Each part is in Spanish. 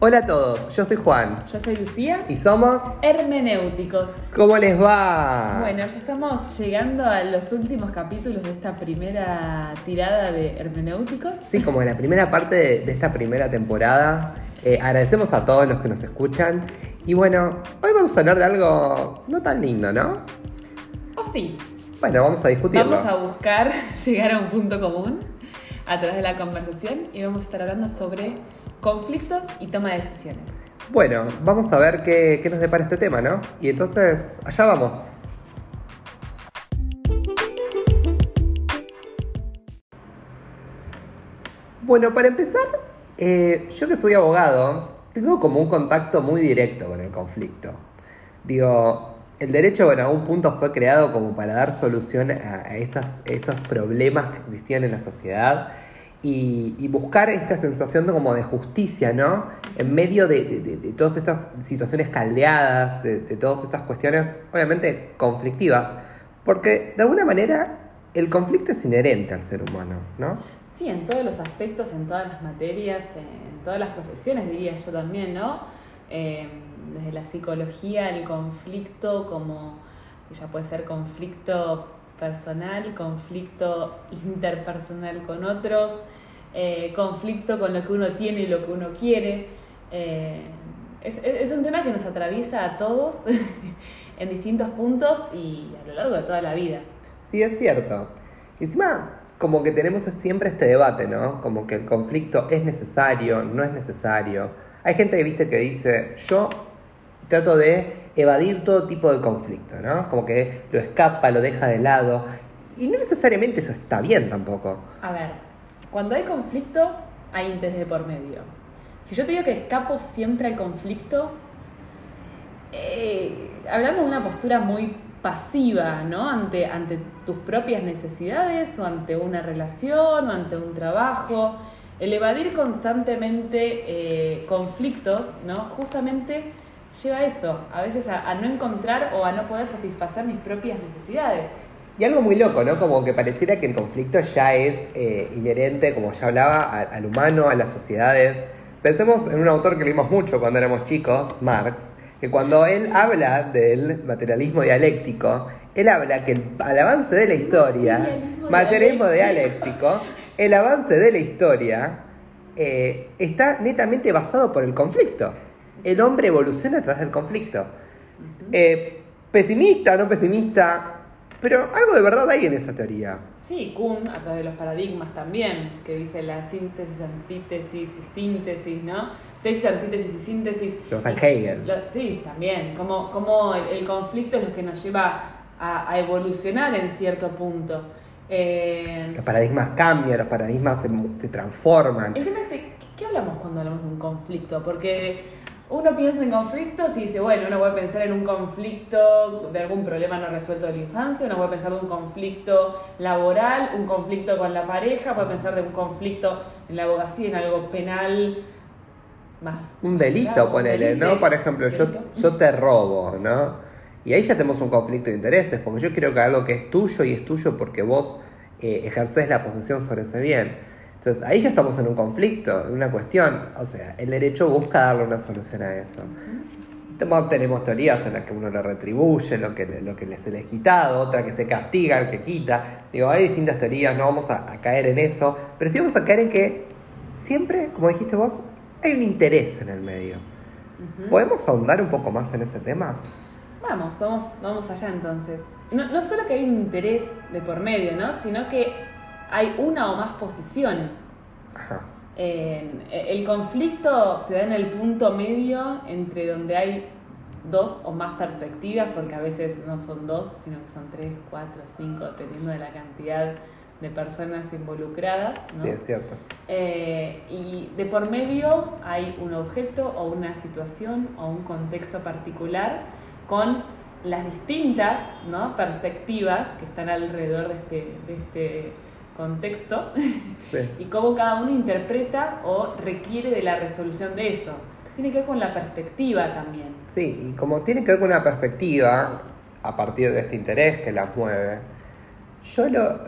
Hola a todos, yo soy Juan Yo soy Lucía. y somos... Hermenéuticos. ¿Cómo les va? Bueno, ya estamos llegando a los últimos capítulos de esta primera tirada de hermenéuticos. Sí, como en la primera parte de, de esta primera temporada, eh, agradecemos a todos los que nos escuchan. Y bueno, hoy vamos a hablar de algo no tan lindo, ¿no? O sí, Bueno, vamos a discutirlo. vamos a buscar llegar a un punto común a través de la conversación y vamos a estar hablando sobre conflictos y toma de decisiones. Bueno, vamos a ver qué, qué nos depara este tema, ¿no? Y entonces, allá vamos. Bueno, para empezar, eh, yo que soy abogado, tengo como un contacto muy directo con el conflicto. Digo, el derecho, bueno, a un punto fue creado como para dar solución a, a esos problemas que existían en la sociedad y, buscar esta sensación de, como de justicia, ¿no? En medio de, de- todas estas situaciones caldeadas, de, de todas estas cuestiones, obviamente conflictivas, porque de alguna manera el conflicto es inherente al ser humano, ¿no? Sí, en todos los aspectos, en todas las materias, en todas las profesiones, diría yo también, ¿no? Eh, desde la psicología, el conflicto como, ya puede ser conflicto personal, conflicto interpersonal con otros, eh, conflicto con lo que uno tiene y lo que uno quiere. Eh, es, es- un tema que nos atraviesa a todos en distintos puntos y a lo largo de toda la vida. Sí, es cierto. Encima, como que tenemos siempre este debate, ¿no? Como que el conflicto es necesario, no es necesario. Hay gente que, viste, que dice, yo trato de evadir todo tipo de conflicto, ¿no? Como que lo escapa, lo deja de lado. Y no necesariamente eso está bien tampoco. A ver, cuando hay conflicto, hay interés de por medio. Si yo te digo que escapo siempre al conflicto, eh, hablamos de una postura muy pasiva, ¿no? Ante, ante tus propias necesidades o ante una relación o ante un trabajo. El evadir constantemente eh, conflictos, ¿no? Justamente lleva a eso, a veces a, a no encontrar o a no poder satisfacer mis propias necesidades. Y algo muy loco, ¿no? Como que pareciera que el conflicto ya es eh, inherente, como ya hablaba, a- al humano, a las sociedades. Pensemos en un autor que leímos mucho cuando éramos chicos, Marx, que cuando él habla del materialismo dialéctico, él habla que el, al avance de la historia, Materialismo materialismo dialéctico. dialéctico, el avance de la historia eh, está netamente basado por el conflicto. El hombre evoluciona a través del conflicto. Eh, pesimista, no pesimista, pero algo de verdad hay en esa teoría. Sí, Kuhn, a través de los paradigmas también, que dice la síntesis, antítesis y síntesis, ¿no? Tesis, antítesis y síntesis. Lo Van Y- Hegel. lo- sí, también. Como, como el, el conflicto es lo que nos lleva a, a evolucionar en cierto punto. Eh, Los paradigmas cambian, los paradigmas se, transforman. el tema es de, ¿qué, qué hablamos cuando hablamos de un conflicto? Porque uno piensa en conflictos y dice, bueno, uno puede pensar en un conflicto de algún problema no resuelto de la infancia, uno puede pensar de un conflicto laboral, un conflicto con la pareja, puede pensar de un conflicto en la abogacía, en algo penal más. Un delito, Claro, un ponele, delito. ¿no? Por ejemplo, yo, yo te robo, ¿no? Y ahí ya tenemos un conflicto de intereses, porque yo quiero que algo que es tuyo y es tuyo porque vos eh, ejercés la posesión sobre ese bien. Entonces ahí ya estamos en un conflicto, en una cuestión. O sea, el derecho busca darle una solución a eso. Tenemos teorías en las que uno le retribuye lo que, lo que se le es quitado, otra que se castiga al que quita. Digo, hay distintas teorías, no vamos a, a caer en eso, pero sí vamos a caer en que siempre, como dijiste vos, hay un interés en el medio. ¿Podemos ahondar un poco más en ese tema? Vamos, vamos, vamos allá entonces. No, no solo que hay un interés de por medio, ¿no? Sino que hay una o más posiciones. Ajá. Eh, el conflicto se da en el punto medio entre donde hay dos o más perspectivas, porque a veces no son dos, sino que son tres, cuatro, cinco, dependiendo de la cantidad de personas involucradas. ¿no? Sí, es cierto. Eh, y de por medio hay un objeto o una situación o un contexto particular con las distintas ¿no? perspectivas que están alrededor de este, de este contexto Sí. y cómo cada uno interpreta o requiere de la resolución de eso. Tiene que ver con la perspectiva también. Sí, y como tiene que ver con una perspectiva, a partir de este interés que la mueve, yo lo.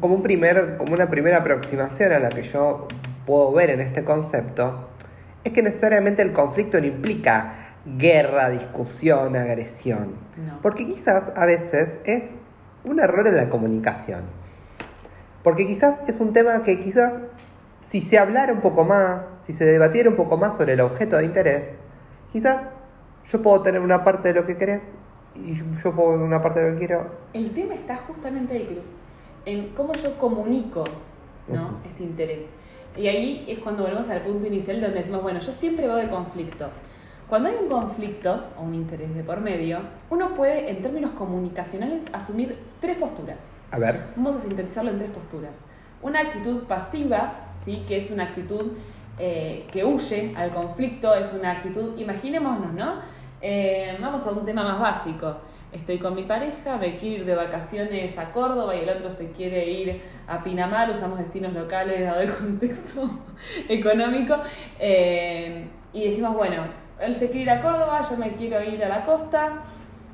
como, un primer, como una primera aproximación a la que yo puedo ver en este concepto, es que necesariamente el conflicto no implica guerra, discusión, agresión. No. Porque quizás a veces es un error en la comunicación. Porque quizás es un tema que quizás si se hablara un poco más, si se debatiera un poco más sobre el objeto de interés, quizás yo puedo tener una parte de lo que querés y yo puedo tener una parte de lo que quiero. El tema está justamente ahí, Cruz, en cómo yo comunico ¿no? Ujú. este interés. Y ahí es cuando volvemos al punto inicial donde decimos, bueno, yo siempre voy del conflicto. Cuando hay un conflicto o un interés de por medio, uno puede, en términos comunicacionales, asumir tres posturas. A ver, Vamos a sintetizarlo en tres posturas. Una actitud pasiva, ¿sí? que es una actitud eh, que huye al conflicto, es una actitud, imaginémonos, ¿no? Eh, vamos a un tema más básico. Estoy con mi pareja, me quiero ir de vacaciones a Córdoba y el otro se quiere ir a Pinamar, usamos destinos locales dado el contexto económico, eh, y decimos, bueno, él se quiere ir a Córdoba, yo me quiero ir a la costa,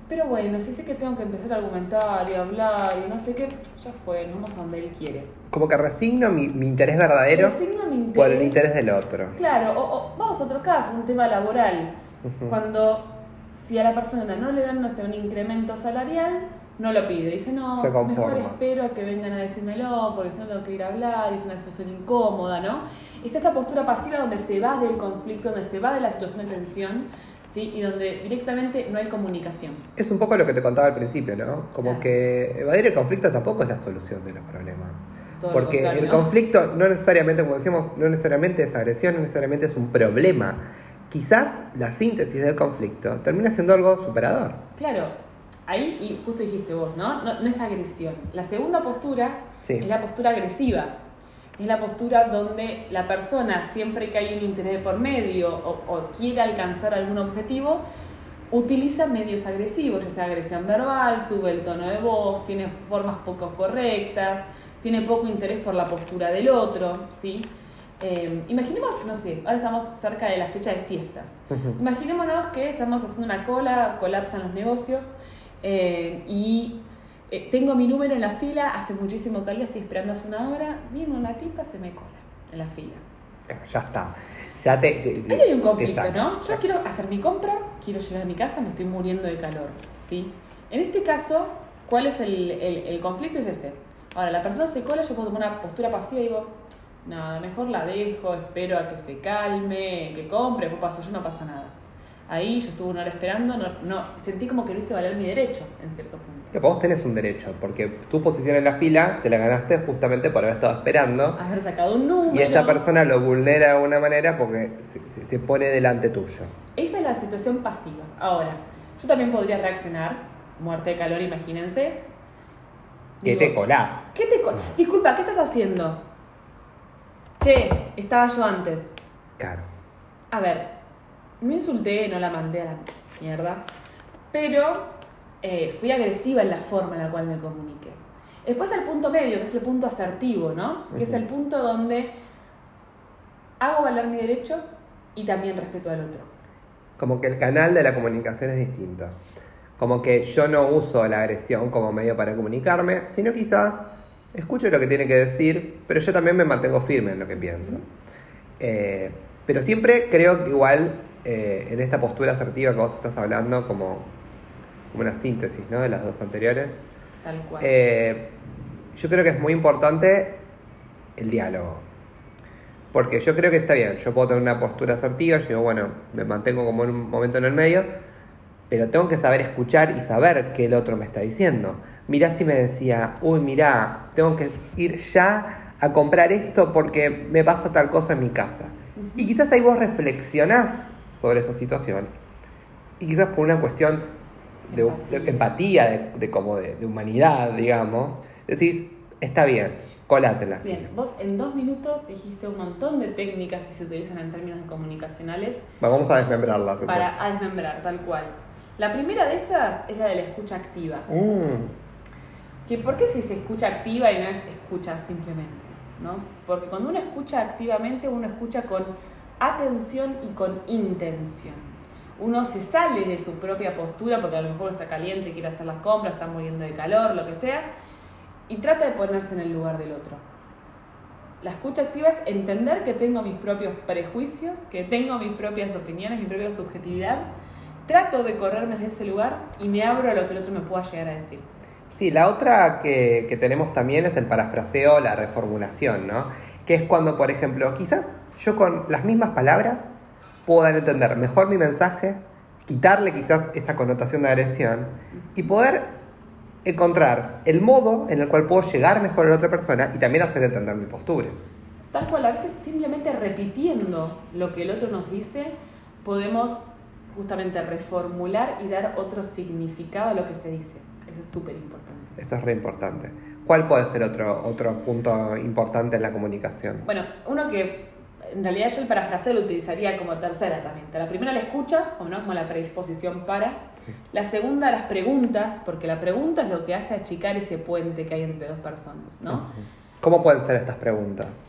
pero bueno, si sé que tengo que empezar a argumentar y hablar y no sé qué, ya fue, nos vamos a donde él quiere. como que resigno mi, mi interés verdadero Resigno mi por el interés. interés del otro. Claro, o, o vamos a otro caso, un tema laboral. Cuando si a la persona no le dan, no sé, un incremento salarial, no lo pide. Dice, no, mejor espero que vengan a decírmelo, porque si no tengo que ir a hablar, es una situación incómoda, ¿no? Está esta postura pasiva donde se va del conflicto, donde se va de la situación de tensión, ¿sí? Y donde directamente no hay comunicación. Es un poco lo que te contaba al principio, ¿no? Como Claro. que evadir el conflicto tampoco es la solución de los problemas. Todo Porque el conflicto no necesariamente, como decíamos, no necesariamente es agresión, no necesariamente es un problema. Quizás la síntesis del conflicto termina siendo algo superador. Claro, ahí, y justo dijiste vos, ¿no? No, no es agresión. La segunda postura Sí. es la postura agresiva. Es la postura donde la persona, siempre que hay un interés por medio o, o quiere alcanzar algún objetivo, utiliza medios agresivos, ya sea agresión verbal, sube el tono de voz, tiene formas poco correctas, tiene poco interés por la postura del otro, ¿sí? Eh, imaginemos, no sé, ahora estamos cerca de la fecha de fiestas. Imaginémonos que estamos haciendo una cola, colapsan los negocios eh, y eh, tengo mi número en la fila, hace muchísimo calor, estoy esperando hace una hora, viene una tipa, se me cola en la fila. Ya está. Ya te, te- Ahí hay un conflicto. ¿no? Yo quiero hacer mi compra, quiero llegar a mi casa, me estoy muriendo de calor, ¿sí? En este caso, ¿cuál es el, el- el conflicto? Es ese. Ahora, la persona se cola, yo puedo tomar una postura pasiva y digo, nada, mejor la dejo, espero a que se calme, que compre, después paso yo, no pasa nada. Ahí yo estuve una hora esperando, no, no, sentí como que no hice valer mi derecho, en cierto punto. Pero vos tenés un derecho, porque tu posición en la fila te la ganaste justamente por haber estado esperando. Haber sacado un número. Y esta persona lo vulnera de alguna manera porque se, se- se pone delante tuyo. Esa es la situación pasiva. Ahora, yo también podría reaccionar, muerte de calor, imagínense. Que Digo, te colás. ¿Qué te Disculpa, ¿qué estás haciendo? Che, estaba yo antes. Claro. A ver, me insulté, no la mandé a la mierda, pero eh, fui agresiva en la forma en la cual me comuniqué. Después el punto medio, que es el punto asertivo, ¿no? Que es el punto donde hago valer mi derecho y también respeto al otro. Como que el canal de la comunicación es distinto. Como que yo no uso la agresión como medio para comunicarme, sino quizás escucho lo que tiene que decir, pero yo también me mantengo firme en lo que pienso. Eh, pero siempre creo que igual eh, en esta postura asertiva que vos estás hablando, como, como una síntesis ¿no? de las dos anteriores, Tal cual. eh, yo creo que es muy importante el diálogo. Porque yo creo que está bien, yo puedo tener una postura asertiva, yo digo, bueno, me mantengo como en un momento en el medio, pero tengo que saber escuchar y saber qué el otro me está diciendo. Mirá si me decía, uy, mirá, tengo que ir ya a comprar esto porque me pasa tal cosa en mi casa. Y quizás ahí vos reflexionás sobre esa situación. Y quizás por una cuestión de, Empatía. de empatía, de, de como de, de humanidad, digamos, decís, está bien, colate en la fila. Bien, vos en dos minutos dijiste un montón de técnicas que se utilizan en términos comunicacionales Vamos a desmembrarlas entonces. para desmembrar, tal cual. La primera de esas es la de la escucha activa. Mm, Que ¿Por qué si se escucha activa y no es escucha simplemente? ¿no? Porque cuando uno escucha activamente, uno escucha con atención y con intención. Uno se sale de su propia postura porque a lo mejor está caliente, quiere hacer las compras, está muriendo de calor, lo que sea, y trata de ponerse en el lugar del otro. La escucha activa es entender que tengo mis propios prejuicios, que tengo mis propias opiniones, mi propia subjetividad. Trato de correrme de ese lugar y me abro a lo que el otro me pueda llegar a decir. Sí, la otra que, que tenemos también es el parafraseo, la reformulación, ¿no? Que es cuando, por ejemplo, quizás yo con las mismas palabras puedan entender mejor mi mensaje, quitarle quizás esa connotación de agresión y poder encontrar el modo en el cual puedo llegar mejor a la otra persona y también hacer entender mi postura. Tal cual, a veces simplemente repitiendo lo que el otro nos dice, podemos justamente reformular y dar otro significado a lo que se dice. Eso es súper importante. Eso es re importante. ¿Cuál puede ser otro, otro punto importante en la comunicación? Bueno, uno que en realidad yo el parafraseo lo utilizaría como tercera herramienta. La primera la escucha, como, ¿no? como la predisposición para. La segunda las preguntas, porque la pregunta es lo que hace achicar ese puente que hay entre dos personas, ¿no? ¿Cómo pueden ser estas preguntas?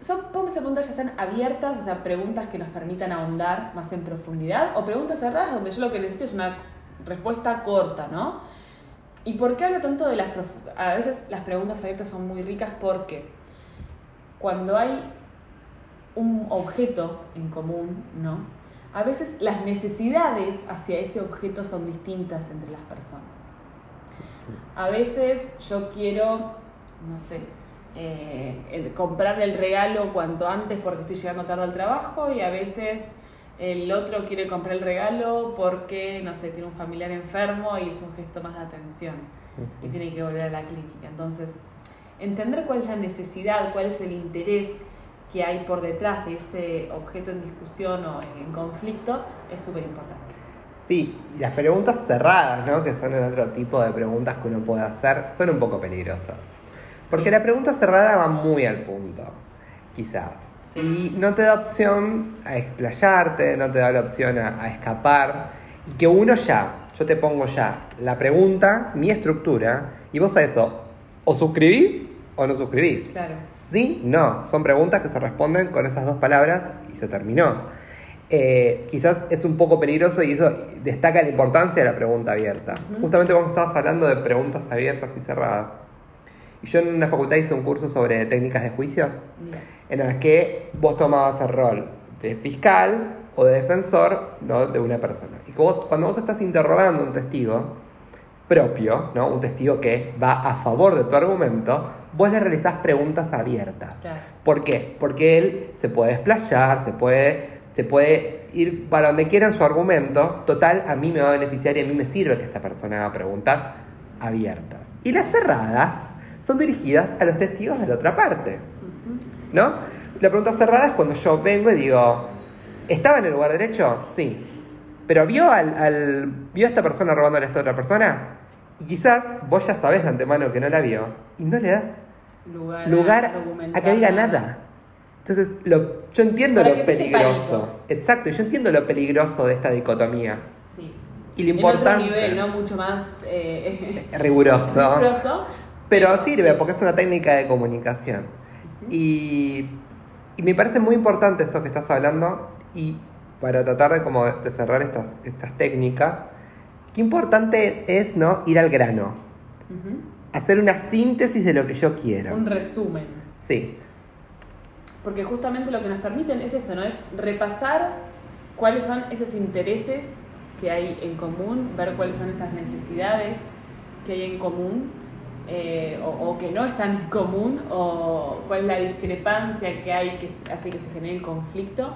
Son preguntas ya sean abiertas, o sea, preguntas que nos permitan ahondar más en profundidad, o preguntas cerradas donde yo lo que necesito es una respuesta corta, ¿no? ¿Y por qué hablo tanto de las... A veces las preguntas abiertas son muy ricas porque cuando hay un objeto en común, ¿no? A veces las necesidades hacia ese objeto son distintas entre las personas. A veces yo quiero, no sé, eh, comprar el regalo cuanto antes porque estoy llegando tarde al trabajo y a veces el otro quiere comprar el regalo porque, no sé, tiene un familiar enfermo y es un gesto más de atención y tiene que volver a la clínica. Entonces, entender cuál es la necesidad, cuál es el interés que hay por detrás de ese objeto en discusión o en conflicto es súper importante. Sí, y las preguntas cerradas, ¿no? que son el otro tipo de preguntas que uno puede hacer, son un poco peligrosas. Porque la pregunta cerrada va muy al punto, quizás. Y no te da opción a explayarte, no te da la opción a, a escapar. Y que uno ya, yo te pongo ya la pregunta, mi estructura, y vos a eso o suscribís o no suscribís. Claro. Sí, no. Son preguntas que se responden con esas dos palabras y se terminó. Eh, quizás es un poco peligroso y eso destaca la importancia de la pregunta abierta. Justamente cuando estabas hablando de preguntas abiertas y cerradas. Y yo en una facultad hice un curso sobre técnicas de juicios, en las que vos tomabas el rol de fiscal o de defensor ¿no? de una persona. Y cuando vos estás interrogando a un testigo propio, ¿no? un testigo que va a favor de tu argumento, vos le realizás preguntas abiertas. ¿Por qué? Porque él se puede desplayar, se puede, se puede ir para donde quiera en su argumento. Total, a mí me va a beneficiar y a mí me sirve que esta persona haga preguntas abiertas. Y las cerradas son dirigidas a los testigos de la otra parte. ¿No? La pregunta cerrada es cuando yo vengo y digo, ¿estaba en el lugar derecho? Sí. Pero ¿vio, al, ¿vio a esta persona robándole a esta otra persona? Y quizás vos ya sabés de antemano que no la vio y no le das lugar, a, que diga nada. Entonces, lo, yo entiendo lo peligroso. Exacto, yo entiendo lo peligroso de esta dicotomía. Sí. Y lo importante. En otro nivel, ¿no? Mucho más eh, riguroso. riguroso. Pero sirve porque es una técnica de comunicación. y, y, me parece muy importante eso que estás hablando. Y para tratar de, como de cerrar estas, estas técnicas, qué importante es ¿no? ir al grano. Hacer una síntesis de lo que yo quiero. Un resumen. Sí. Porque justamente lo que nos permiten es esto, ¿no? Es repasar cuáles son esos intereses que hay en común, ver cuáles son esas necesidades que hay en común eh, o, que no están en común o cuál es la discrepancia que hay que hace que se genere el conflicto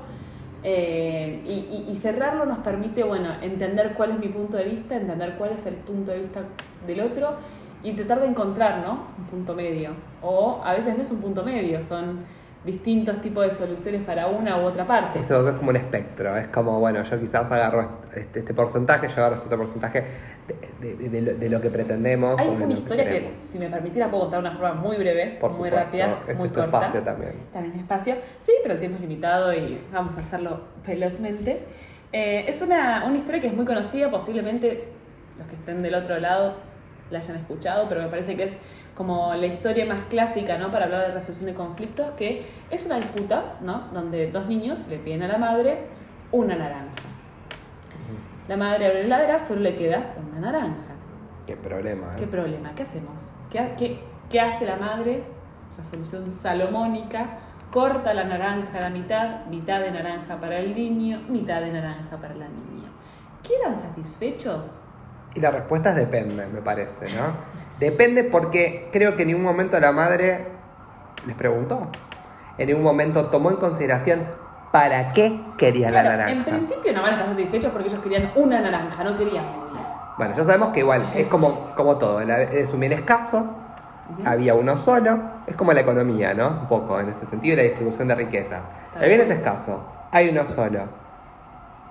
eh, y, cerrarlo nos permite, bueno, entender cuál es mi punto de vista, entender cuál es el punto de vista del otro y tratar de encontrar, ¿no? Un punto medio. O a veces no es un punto medio, son distintos tipos de soluciones para una u otra parte. Es como un espectro, es como, bueno, yo quizás agarro este, este porcentaje, yo agarro este otro porcentaje de, lo, que pretendemos. Hay una historia que, si me permitiera, puedo contar de una forma muy breve, muy rápida, este muy es corta. espacio también. También espacio, sí, pero el tiempo es limitado y vamos a hacerlo velozmente. Eh, es una, una historia que es muy conocida, posiblemente los que estén del otro lado la hayan escuchado, pero me parece que es como la historia más clásica, ¿no? Para hablar de resolución de conflictos, que es una disputa, ¿no? Donde dos niños le piden a la madre una naranja. La madre abre la heladera, solo le queda una naranja. Qué problema, ¿eh? Qué problema, ¿qué hacemos? ¿Qué, qué, qué hace la madre? la solución salomónica, corta la naranja a la mitad, mitad de naranja para el niño, mitad de naranja para la niña. ¿Quedan satisfechos? Y la respuesta es depende, me parece, ¿no? Depende porque creo que en ningún momento la madre les preguntó. En ningún momento tomó en consideración para qué quería la naranja. en principio no van a estar satisfechos porque ellos querían una naranja, no querían media. Bueno, ya sabemos que igual es como, como todo, es un bien escaso, había uno solo, es como la economía, ¿no? Un poco en ese sentido, la distribución de riqueza. El bien es escaso, hay uno solo.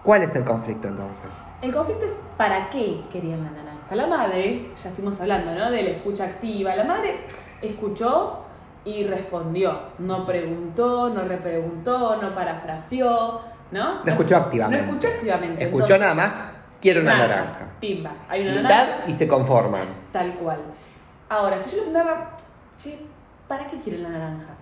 ¿Cuál es el conflicto entonces? El conflicto es para qué querían la naranja. La madre, ya estuvimos hablando, ¿no? De la escucha activa. La madre escuchó y respondió. No preguntó, no repreguntó, no parafraseó, ¿no? No escuchó activamente. No escuchó activamente. Escuchó entonces, nada más, quiero una naranja. Pimba. Hay una Mitad naranja. y se conforman. Tal cual. Ahora, si yo le preguntaba, che, ¿para qué quieren la naranja?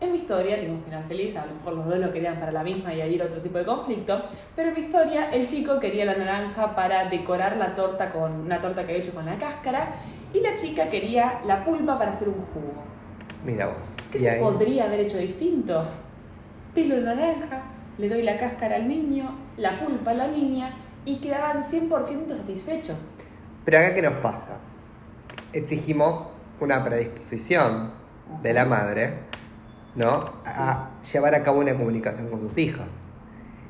En mi historia tiene un final feliz, a lo mejor los dos lo querían para la misma y ahí era otro tipo de conflicto, pero en mi historia el chico quería la naranja para decorar la torta con una torta que había hecho con la cáscara y la chica quería la pulpa para hacer un jugo. Mira vos. ¿Qué se ahí- podría haber hecho distinto? Pelo la naranja, le doy la cáscara al niño, la pulpa a la niña y quedaban 100% satisfechos. Pero acá, ¿qué nos pasa? Exigimos una predisposición de la madre, ¿no? A llevar a cabo una comunicación con sus hijos.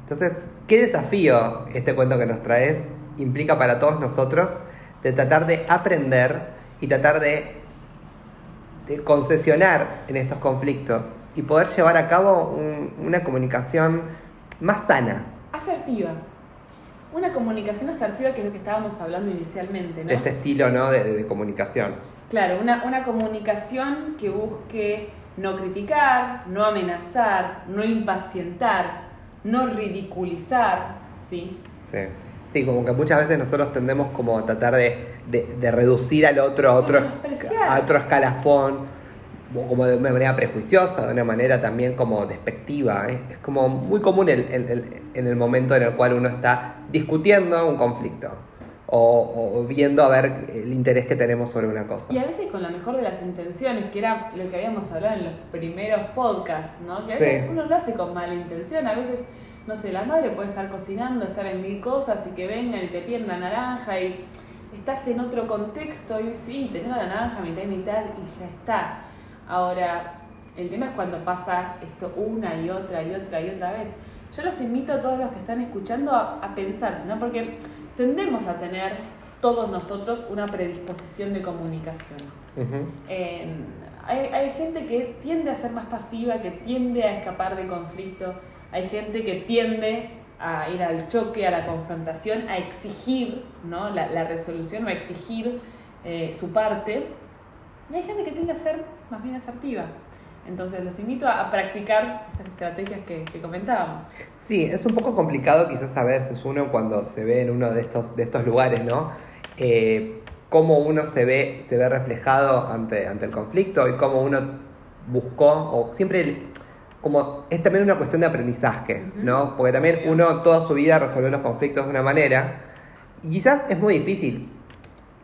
Entonces, ¿qué desafío este cuento que nos traes implica para todos nosotros de tratar de aprender y tratar de, de concesionar en estos conflictos y poder llevar a cabo un- una comunicación más sana Asertiva. Una comunicación asertiva que es lo que estábamos hablando inicialmente, ¿no? de este estilo ¿no? de- de- de comunicación? Claro, una, una comunicación que busque no criticar, no amenazar, no impacientar, no ridiculizar, ¿sí? Sí. Sí, como que muchas veces nosotros tendemos como a tratar de, de- de reducir al otro a otro, a otro escalafón, como de una manera prejuiciosa, de una manera también como despectiva. Es, es como muy común el- el- el- en el momento en el cual uno está discutiendo un conflicto o, o viendo a ver el interés que tenemos sobre una cosa. Y a veces con la mejor de las intenciones, que era lo que habíamos hablado en los primeros podcasts, ¿no? Que a Sí. veces uno lo hace con mala intención, a veces, no sé, la madre puede estar cocinando, estar en mil cosas y que vengan y te piden la naranja y estás en otro contexto y sí, tenés la naranja mitad y mitad y ya está. Ahora, el tema es cuando pasa esto una y otra y otra y otra vez. Yo los invito a todos los que están escuchando a, a pensarse, ¿no? Porque tendemos a tener todos nosotros una predisposición de comunicación. Eh, hay, hay gente que tiende a ser más pasiva, que tiende a escapar de conflicto, hay gente que tiende a ir al choque, a la confrontación, a exigir ¿no? la, la resolución o a exigir eh, su parte. Y hay gente que tiende a ser más bien asertiva. Entonces los invito a, practicar estas estrategias que, que comentábamos. Sí, es un poco complicado quizás a veces uno cuando se ve en uno de estos, de estos lugares, ¿no? Eh, cómo uno se ve, se ve reflejado ante, ante el conflicto y cómo uno buscó, o siempre como es también una cuestión de aprendizaje, ¿no? Porque también uno toda su vida resolvió los conflictos de una manera y quizás es muy difícil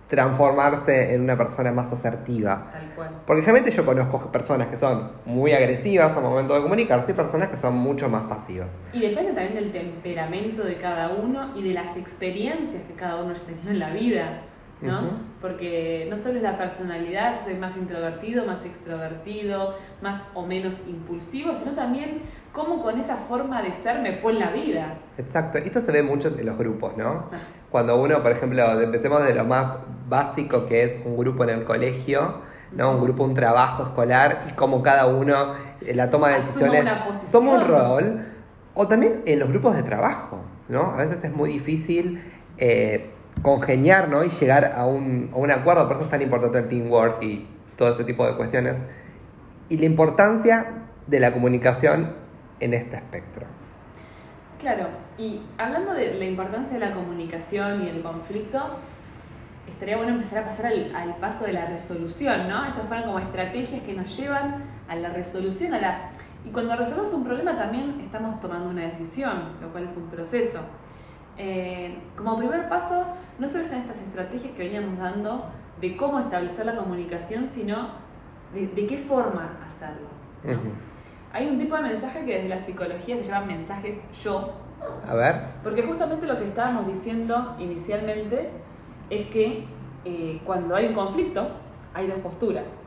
transformarse en una persona más asertiva. Tal cual. Porque generalmente yo conozco personas que son muy agresivas al momento de comunicarse y personas que son mucho más pasivas. Y depende también del temperamento de cada uno y de las experiencias que cada uno haya tenido en la vida, ¿no? Ujú. Porque no solo es la personalidad, soy más introvertido, más extrovertido, más o menos impulsivo, sino también cómo con esa forma de ser me fue en la vida. Exacto, esto se ve mucho en los grupos, ¿no? Ah. Cuando uno, por ejemplo, empecemos de lo más básico que es un grupo en el colegio, ¿no? Un grupo, un trabajo escolar y cómo cada uno en la toma de Asume decisiones toma un rol. O también en los grupos de trabajo, ¿no? A veces es muy difícil eh, congeniar, ¿no? Y llegar a un, a un acuerdo, por eso es tan importante el teamwork y todo ese tipo de cuestiones. Y la importancia de la comunicación en este espectro. Claro, y hablando de la importancia de la comunicación y del conflicto, estaría bueno empezar a pasar al, al paso de la resolución, ¿no? Estas fueron como estrategias que nos llevan a la resolución, a la... Y cuando resolvemos un problema también estamos tomando una decisión, lo cual es un proceso. Eh, como primer paso, no solo están estas estrategias que veníamos dando de cómo establecer la comunicación, sino de, de qué forma hacerlo. Hay un tipo de mensaje que desde la psicología se llaman mensajes yo, A ver. porque justamente lo que estábamos diciendo inicialmente es que eh, cuando hay un conflicto hay dos posturas.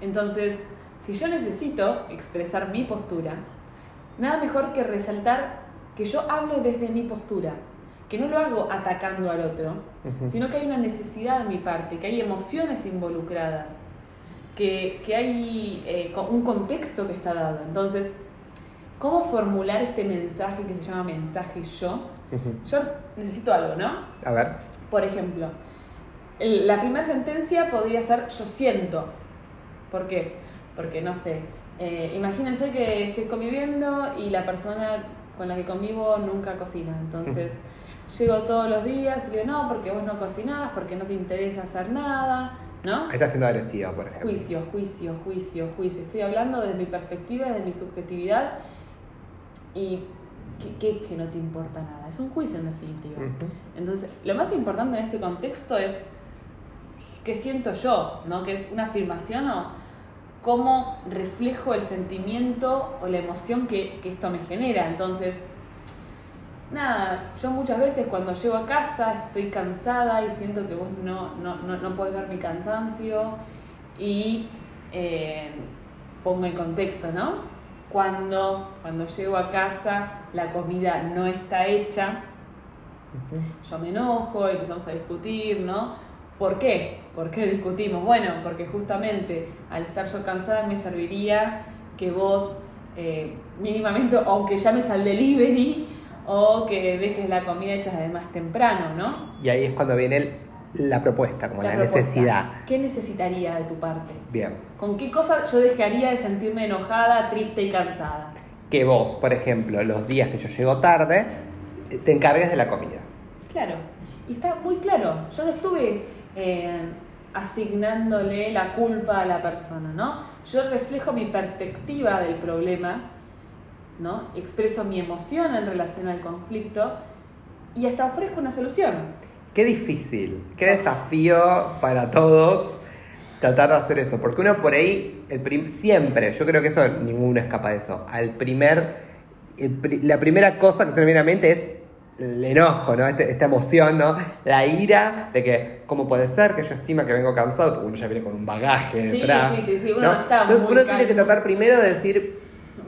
Entonces, si yo necesito expresar mi postura, nada mejor que resaltar que yo hablo desde mi postura, que no lo hago atacando al otro, sino que hay una necesidad de mi parte, que hay emociones involucradas, que, que hay eh, un contexto que está dado. Entonces, ¿cómo formular este mensaje que se llama mensaje yo? Yo necesito algo, ¿no? A ver. Por ejemplo, la primera sentencia podría ser yo siento. ¿Por qué? Porque, no sé, eh, imagínense que estoy conviviendo y la persona con la que convivo nunca cocina. Entonces, llego todos los días y digo, no, porque vos no cocinás, porque no te interesa hacer nada, ¿no? Ahí está siendo agresiva, por ejemplo. Juicio, juicio, juicio, juicio. Estoy hablando desde mi perspectiva, desde mi subjetividad. ¿Y qué, es que no te importa nada? Es un juicio en definitiva. Entonces, lo más importante en este contexto es qué siento yo, ¿no? Que es una afirmación o cómo reflejo el sentimiento o la emoción que, que esto me genera. Entonces, nada, yo muchas veces cuando llego a casa estoy cansada y siento que vos no, no, no, no podés ver mi cansancio y eh, pongo en contexto, ¿no? Cuando, cuando llego a casa la comida no está hecha, yo me enojo y empezamos a discutir, ¿no? ¿Por qué? ¿Por qué discutimos? Bueno, porque justamente al estar yo cansada me serviría que vos eh, mínimamente, aunque llames al delivery o que dejes la comida hecha de más temprano, ¿no? Y ahí es cuando viene el- la propuesta, como la, propuesta. necesidad. ¿Qué necesitaría de tu parte? Bien. ¿Con qué cosa yo dejaría de sentirme enojada, triste y cansada? Que vos, por ejemplo, los días que yo llego tarde, te encargues de la comida. Claro, y está muy claro. Yo no estuve eh, asignándole la culpa a la persona, ¿no? Yo reflejo mi perspectiva del problema, ¿no? Expreso mi emoción en relación al conflicto y hasta ofrezco una solución. Qué difícil, qué desafío para todos tratar de hacer eso. Porque uno por ahí, el siempre, yo creo que eso ninguno escapa de eso. Al primer, la primera cosa que se me viene a la mente es el enojo, ¿no? Este- esta emoción, ¿no? La ira de que, ¿cómo puede ser que yo estima que vengo cansado? Porque uno ya viene con un bagaje Sí, detrás. sí, sí, sí, uno no está Entonces, muy uno tiene que tratar primero de decir,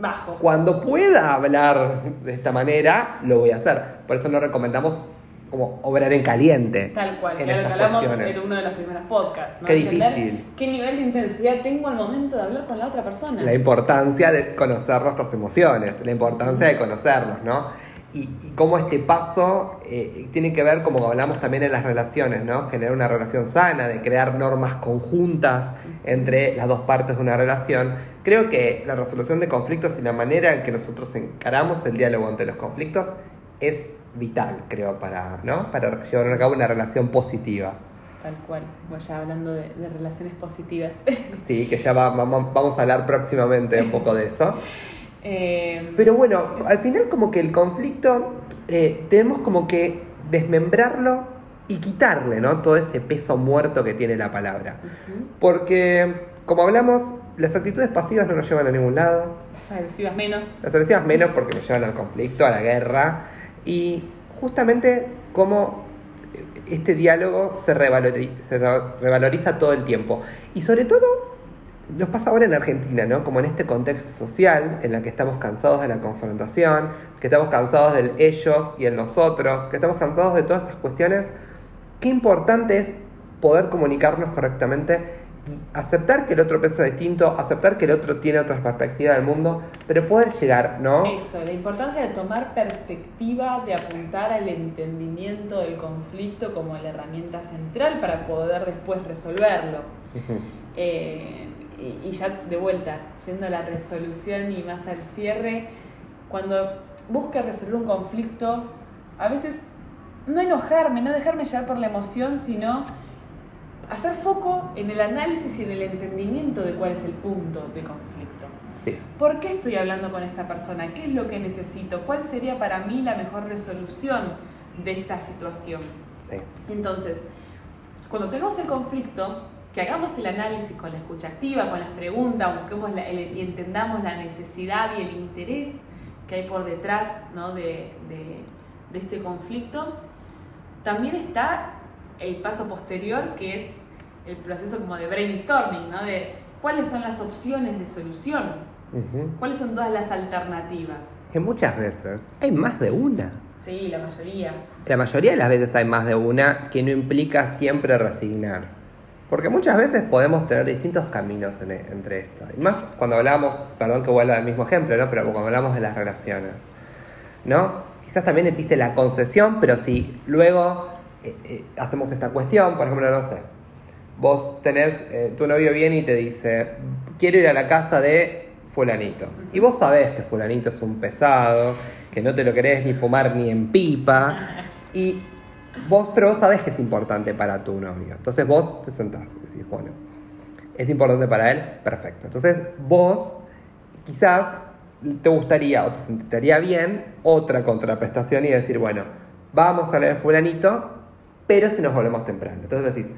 Bajo. cuando pueda hablar de esta manera, lo voy a hacer. Por eso no recomendamos como obrar en caliente. Tal cual, en que era lo que estas hablamos cuestiones. en uno de los primeros podcasts. ¿no? Qué difícil. ¿Qué nivel de intensidad tengo al momento de hablar con la otra persona? La importancia de conocer nuestras emociones, la importancia de conocernos, ¿no? Y, y cómo este paso eh, tiene que ver, como hablamos también en las relaciones, ¿no? Generar una relación sana, de crear normas conjuntas entre las dos partes de una relación. Creo que la resolución de conflictos y la manera en que nosotros encaramos el diálogo entre los conflictos es vital, creo, para, ¿no? para llevar a cabo una relación positiva. Tal cual, voy ya hablando de, de relaciones positivas. Sí, que ya va- vamos a hablar próximamente un poco de eso. Eh, Pero bueno, al final como que el conflicto eh, tenemos como que desmembrarlo y quitarle, ¿no? Todo ese peso muerto que tiene la palabra. Porque, como hablamos, las actitudes pasivas no nos llevan a ningún lado. Las agresivas menos. Las agresivas menos porque nos llevan al conflicto, a la guerra. Y justamente como este diálogo se, revalori- se re- revaloriza todo el tiempo. Y sobre todo nos pasa ahora en Argentina, ¿no? Como en este contexto social en el que estamos cansados de la confrontación, que estamos cansados del ellos y el nosotros, que estamos cansados de todas estas cuestiones. Qué importante es poder comunicarnos correctamente y aceptar que el otro piensa distinto, aceptar que el otro tiene otra perspectiva del mundo, pero poder llegar, ¿no? Eso, la importancia de tomar perspectiva, de apuntar al entendimiento del conflicto como la herramienta central para poder después resolverlo. Eh, y, y ya de vuelta, yendo a la resolución y más al cierre, cuando busque resolver un conflicto, a veces no enojarme, no dejarme llevar por la emoción, sino hacer foco en el análisis y en el entendimiento de cuál es el punto de conflicto. Sí. ¿Por qué estoy hablando con esta persona? ¿Qué es lo que necesito? ¿Cuál sería para mí la mejor resolución de esta situación? Sí. Entonces, cuando tengamos el conflicto, que hagamos el análisis con la escucha activa, con las preguntas, busquemos y entendamos la necesidad y el interés que hay por detrás ¿no? de, de este conflicto. También está el paso posterior, que es el proceso como de brainstorming, ¿no? De cuáles son las opciones de solución, cuáles son todas las alternativas. Que muchas veces hay más de una. Sí, la mayoría. La mayoría de las veces hay más de una que no implica siempre resignar. Porque muchas veces podemos tener distintos caminos e, entre esto. Y más cuando hablamos, perdón que vuelva al mismo ejemplo, ¿no? pero cuando hablamos de las relaciones. ¿No? Quizás también existe la concesión, pero si luego eh, eh, hacemos esta cuestión, por ejemplo, no sé, vos tenés, eh, tu novio viene y te dice, quiero ir a la casa de fulanito. Y vos sabés que fulanito es un pesado, que no te lo querés ni fumar ni en pipa, y vos, pero vos sabés que es importante para tu novio. Entonces vos te sentás y decís, bueno, es importante para él, perfecto. Entonces vos quizás te gustaría o te sentiría bien otra contraprestación y decir, bueno, vamos a leer fulanito, pero si nos volvemos temprano. Entonces decís,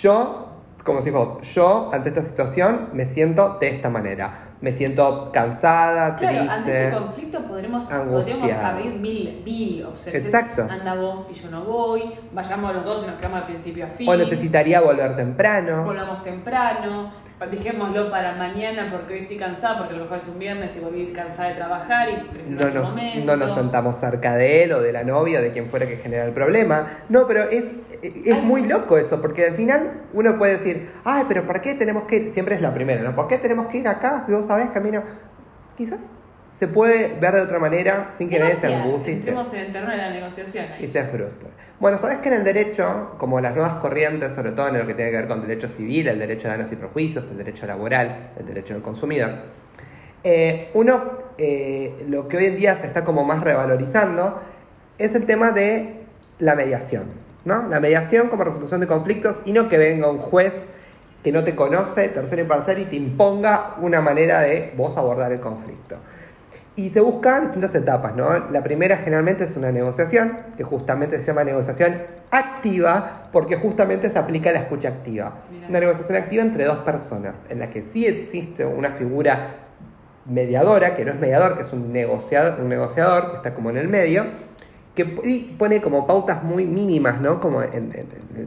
yo, como decís vos, yo ante esta situación me siento de esta manera. Me siento cansada, claro, triste. Ante este conflicto podremos, podremos abrir mil, mil opciones. Exacto. Anda vos y yo no voy, vayamos los dos y nos quedamos al principio a fin. O necesitaría volver temprano. Volvamos temprano dejémoslo para mañana porque hoy estoy cansada, porque a lo mejor es un viernes y volví cansada de trabajar y no nos, no nos sentamos cerca de él o de la novia o de quien fuera que genera el problema. No, pero es, es muy loco eso, porque al final uno puede decir, ay, pero ¿por qué tenemos que ir? Siempre es la primera, ¿no? ¿Por qué tenemos que ir acá? Vos sabés, camino. Quizás se puede ver de otra manera sin que nadie se angustie y se, el terreno de la negociación y se frustre. Bueno, sabes que en el derecho, como las nuevas corrientes, sobre todo en lo que tiene que ver con derecho civil, el derecho de daños y prejuicios, el derecho laboral, el derecho del consumidor, eh, uno, eh, lo que hoy en día se está como más revalorizando es el tema de la mediación, ¿no? La mediación como resolución de conflictos y no que venga un juez que no te conoce, tercero imparcial, y te imponga una manera de vos abordar el conflicto. Y se buscan distintas etapas, ¿no? La primera generalmente es una negociación, que justamente se llama negociación activa, porque justamente se aplica la escucha activa. Una negociación activa entre dos personas, en la que sí existe una figura mediadora, que no es mediador, que es un negociador, un negociador que está como en el medio, que pone como pautas muy mínimas, ¿no? Como en,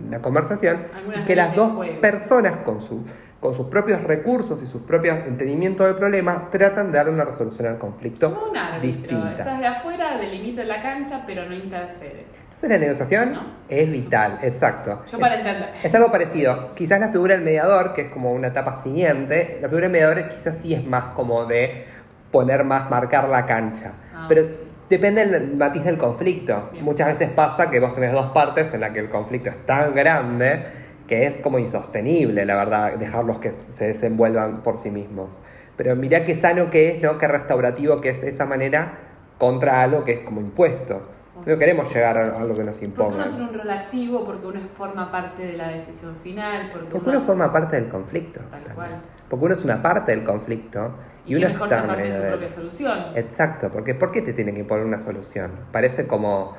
la conversación, y que las dos personas con su con sus propios recursos y sus propios entendimientos del problema, tratan de dar una resolución al conflicto Como un árbitro. distinta. Estás de afuera, delimita la cancha, pero no intercede. Entonces la negociación es vital, exacto. Yo para entender. Es algo parecido. Quizás la figura del mediador, que es como una etapa siguiente, la figura del mediador quizás sí es más como de poner más, marcar la cancha. Ah. Pero depende del matiz del conflicto. Muchas veces pasa que vos tenés dos partes en las que el conflicto es tan grande que es como insostenible, la verdad, dejarlos que se desenvuelvan por sí mismos. Pero mirá qué sano que es, ¿no? Qué restaurativo que es esa manera contra algo que es como impuesto. No queremos llegar a algo que nos imponga. Porque uno tiene un rol activo, porque uno forma parte de la decisión final. Porque, porque uno, forma parte del conflicto. Tal cual. Porque uno es una parte del conflicto y, uno está en de su propia solución. Exacto, porque ¿por qué te tienen que imponer una solución? Parece como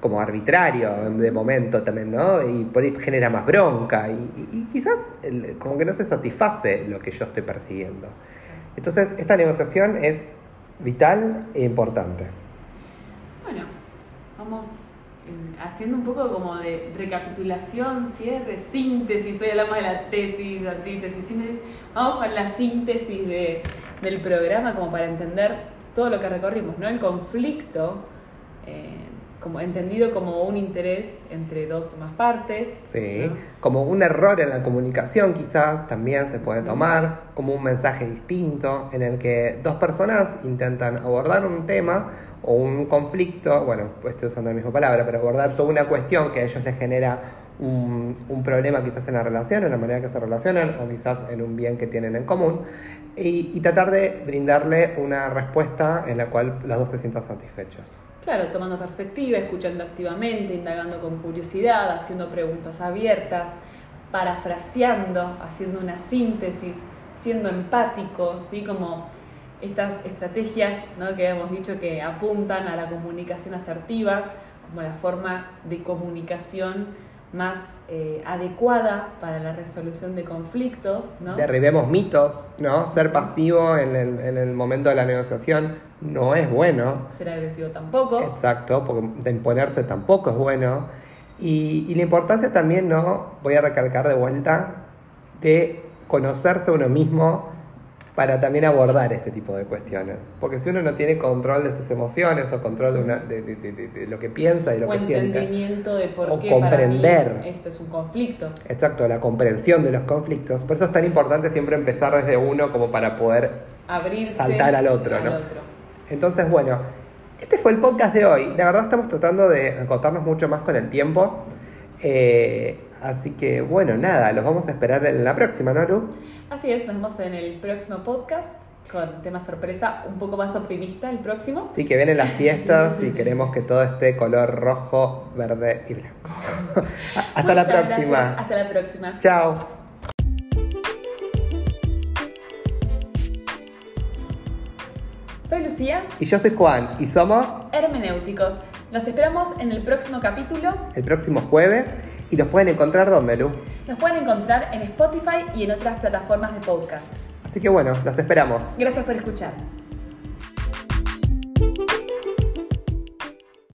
como arbitrario de momento también, ¿no? Y por ahí genera más bronca y, quizás como que no se satisface lo que yo estoy persiguiendo. Entonces, esta negociación es vital e importante. Bueno, vamos eh, haciendo un poco como de recapitulación, cierre, síntesis. Hoy hablamos de la tesis, antítesis, síntesis. Vamos con la síntesis de, del programa como para entender todo lo que recorrimos, ¿no? El conflicto. Eh, como entendido como un interés entre dos o más partes. Sí, como un error en la comunicación quizás también se puede tomar, como un mensaje distinto en el que dos personas intentan abordar un tema o un conflicto, bueno, estoy usando la misma palabra, pero abordar toda una cuestión que a ellos les genera un, un, problema quizás en la relación, en la manera que se relacionan o quizás en un bien que tienen en común y, y tratar de brindarle una respuesta en la cual los dos se sientan satisfechos. Claro, tomando perspectiva, escuchando activamente, indagando con curiosidad, haciendo preguntas abiertas, parafraseando, haciendo una síntesis, siendo empático, ¿sí? Como estas estrategias ¿no? que hemos dicho que apuntan a la comunicación asertiva como la forma de comunicación más eh, adecuada para la resolución de conflictos, ¿no? Derribemos mitos, ¿no? Ser pasivo en el, en el momento de la negociación no es bueno. Ser agresivo tampoco. Exacto, porque de imponerse tampoco es bueno. Y, y la importancia también, ¿no? Voy a recalcar de vuelta, de conocerse uno mismo para también abordar este tipo de cuestiones. Porque si uno no tiene control de sus emociones o control de, una, de, de- de- lo que piensa y lo o que siente, de por O qué comprender. para mí esto es un conflicto. exacto, la comprensión de los conflictos, por eso es tan importante siempre empezar desde uno como para poder Abrirse saltar al otro, ¿no? Entonces, bueno, este fue el podcast de hoy. La verdad estamos tratando de acotarnos mucho más con el tiempo. Eh, así que, bueno, nada, los vamos a esperar en la próxima, ¿no, Lu? Así es, nos vemos en el próximo podcast con tema sorpresa un poco más optimista el próximo. Sí, que vienen las fiestas y queremos que todo esté color rojo, verde y blanco. Hasta la próxima. gracias. Hasta la próxima. Chao. Soy Lucía, Y yo soy Juan y somos hermenéuticos. Nos esperamos en el próximo capítulo. el próximo jueves y nos pueden encontrar donde, Lu. Nos pueden encontrar en Spotify y en otras plataformas de podcasts. Así que bueno, los esperamos. Gracias por escuchar.